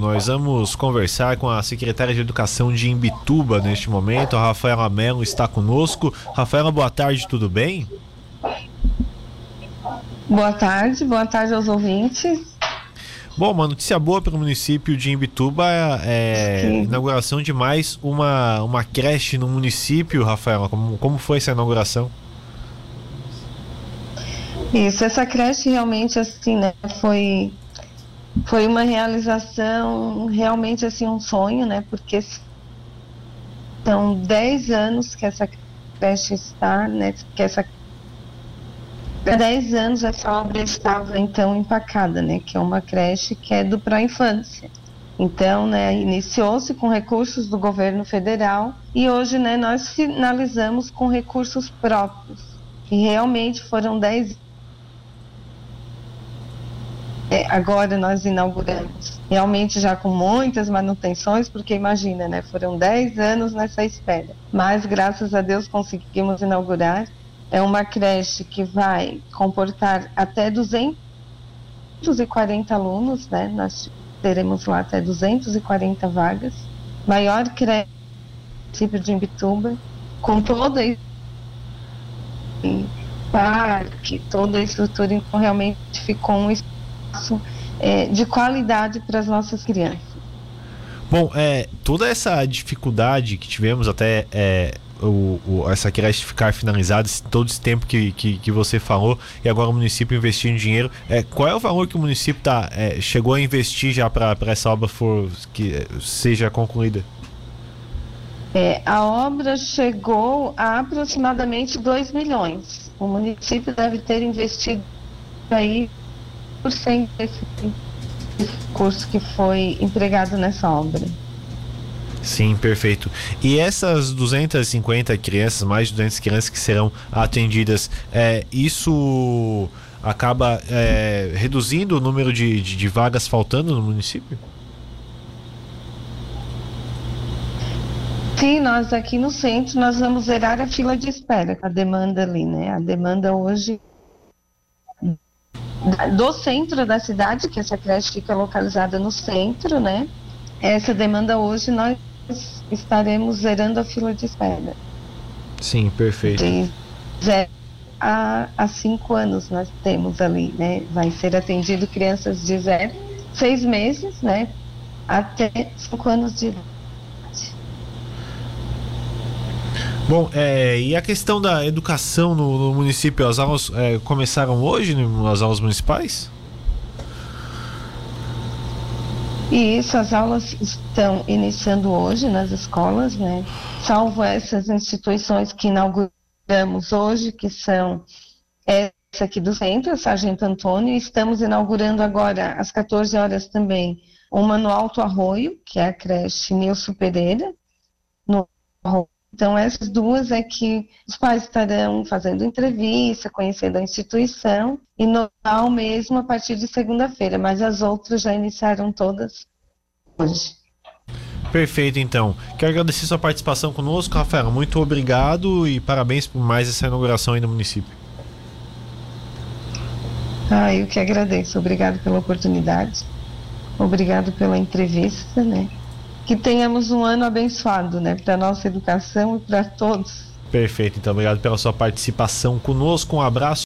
nós vamos conversar com a secretária de Educação de Imbituba neste momento, a Rafaela Mello está conosco. Rafaela, boa tarde, tudo bem? Boa tarde, boa tarde aos ouvintes. Bom, uma notícia boa para o município de Imbituba é a inauguração de mais uma, uma creche no município, Rafaela. Como, como foi essa inauguração? Isso, essa creche realmente assim, né, foi foi uma realização, realmente assim um sonho, né, porque são 10 anos que essa creche está, né, que essa há 10 anos essa obra estava então empacada, né, que é uma creche que é do pró-infância. Então, né, iniciou-se com recursos do governo federal e hoje, né, nós finalizamos com recursos próprios. E realmente foram 10 é, agora nós inauguramos, realmente já com muitas manutenções, porque imagina, né, foram 10 anos nessa espera. Mas graças a Deus conseguimos inaugurar. É uma creche que vai comportar até 240 alunos, né? Nós teremos lá até 240 vagas. Maior creche do de Imbituba, com toda a parque, toda a estrutura, então realmente ficou um espaço é, de qualidade para as nossas crianças. Bom, é, toda essa dificuldade que tivemos até é, o, o, essa creche ficar finalizada, todo esse tempo que, que, que, você falou, e agora o município investindo dinheiro, é, qual é o valor que o município tá, é, chegou a investir já para essa obra for, que é, seja concluída? É, a obra chegou a aproximadamente 2 milhões. O município deve ter investido aí por cento desse curso que foi empregado nessa obra. Sim, perfeito. E essas 250 crianças, mais de 200 crianças que serão atendidas, é, isso acaba é, reduzindo o número de, de, de vagas faltando no município? Sim, nós aqui no centro nós vamos zerar a fila de espera, a demanda ali, né? A demanda hoje do centro da cidade, que essa creche fica localizada no centro, né? Essa demanda hoje nós estaremos zerando a fila de espera. Sim, perfeito. De zero a, a cinco anos nós temos ali, né? Vai ser atendido crianças de zero, seis meses, né? Até cinco anos de idade. Bom, é, e a questão da educação no, no município, as aulas é, começaram hoje nas aulas municipais? E isso, as aulas estão iniciando hoje nas escolas, né? Salvo essas instituições que inauguramos hoje, que são essa aqui do centro, a Sargento Antônio, e estamos inaugurando agora, às 14 horas também, uma no Alto Arroio, que é a creche Nilson Pereira, no Arroio então, essas duas é que os pais estarão fazendo entrevista, conhecendo a instituição, e normal mesmo a partir de segunda-feira, mas as outras já iniciaram todas hoje. Perfeito, então. Quero agradecer sua participação conosco, Rafaela. Muito obrigado e parabéns por mais essa inauguração aí no município. Ah, eu que agradeço. Obrigado pela oportunidade. Obrigado pela entrevista, né? Que tenhamos um ano abençoado, né, para nossa educação e para todos. Perfeito, então obrigado pela sua participação conosco. Um abraço.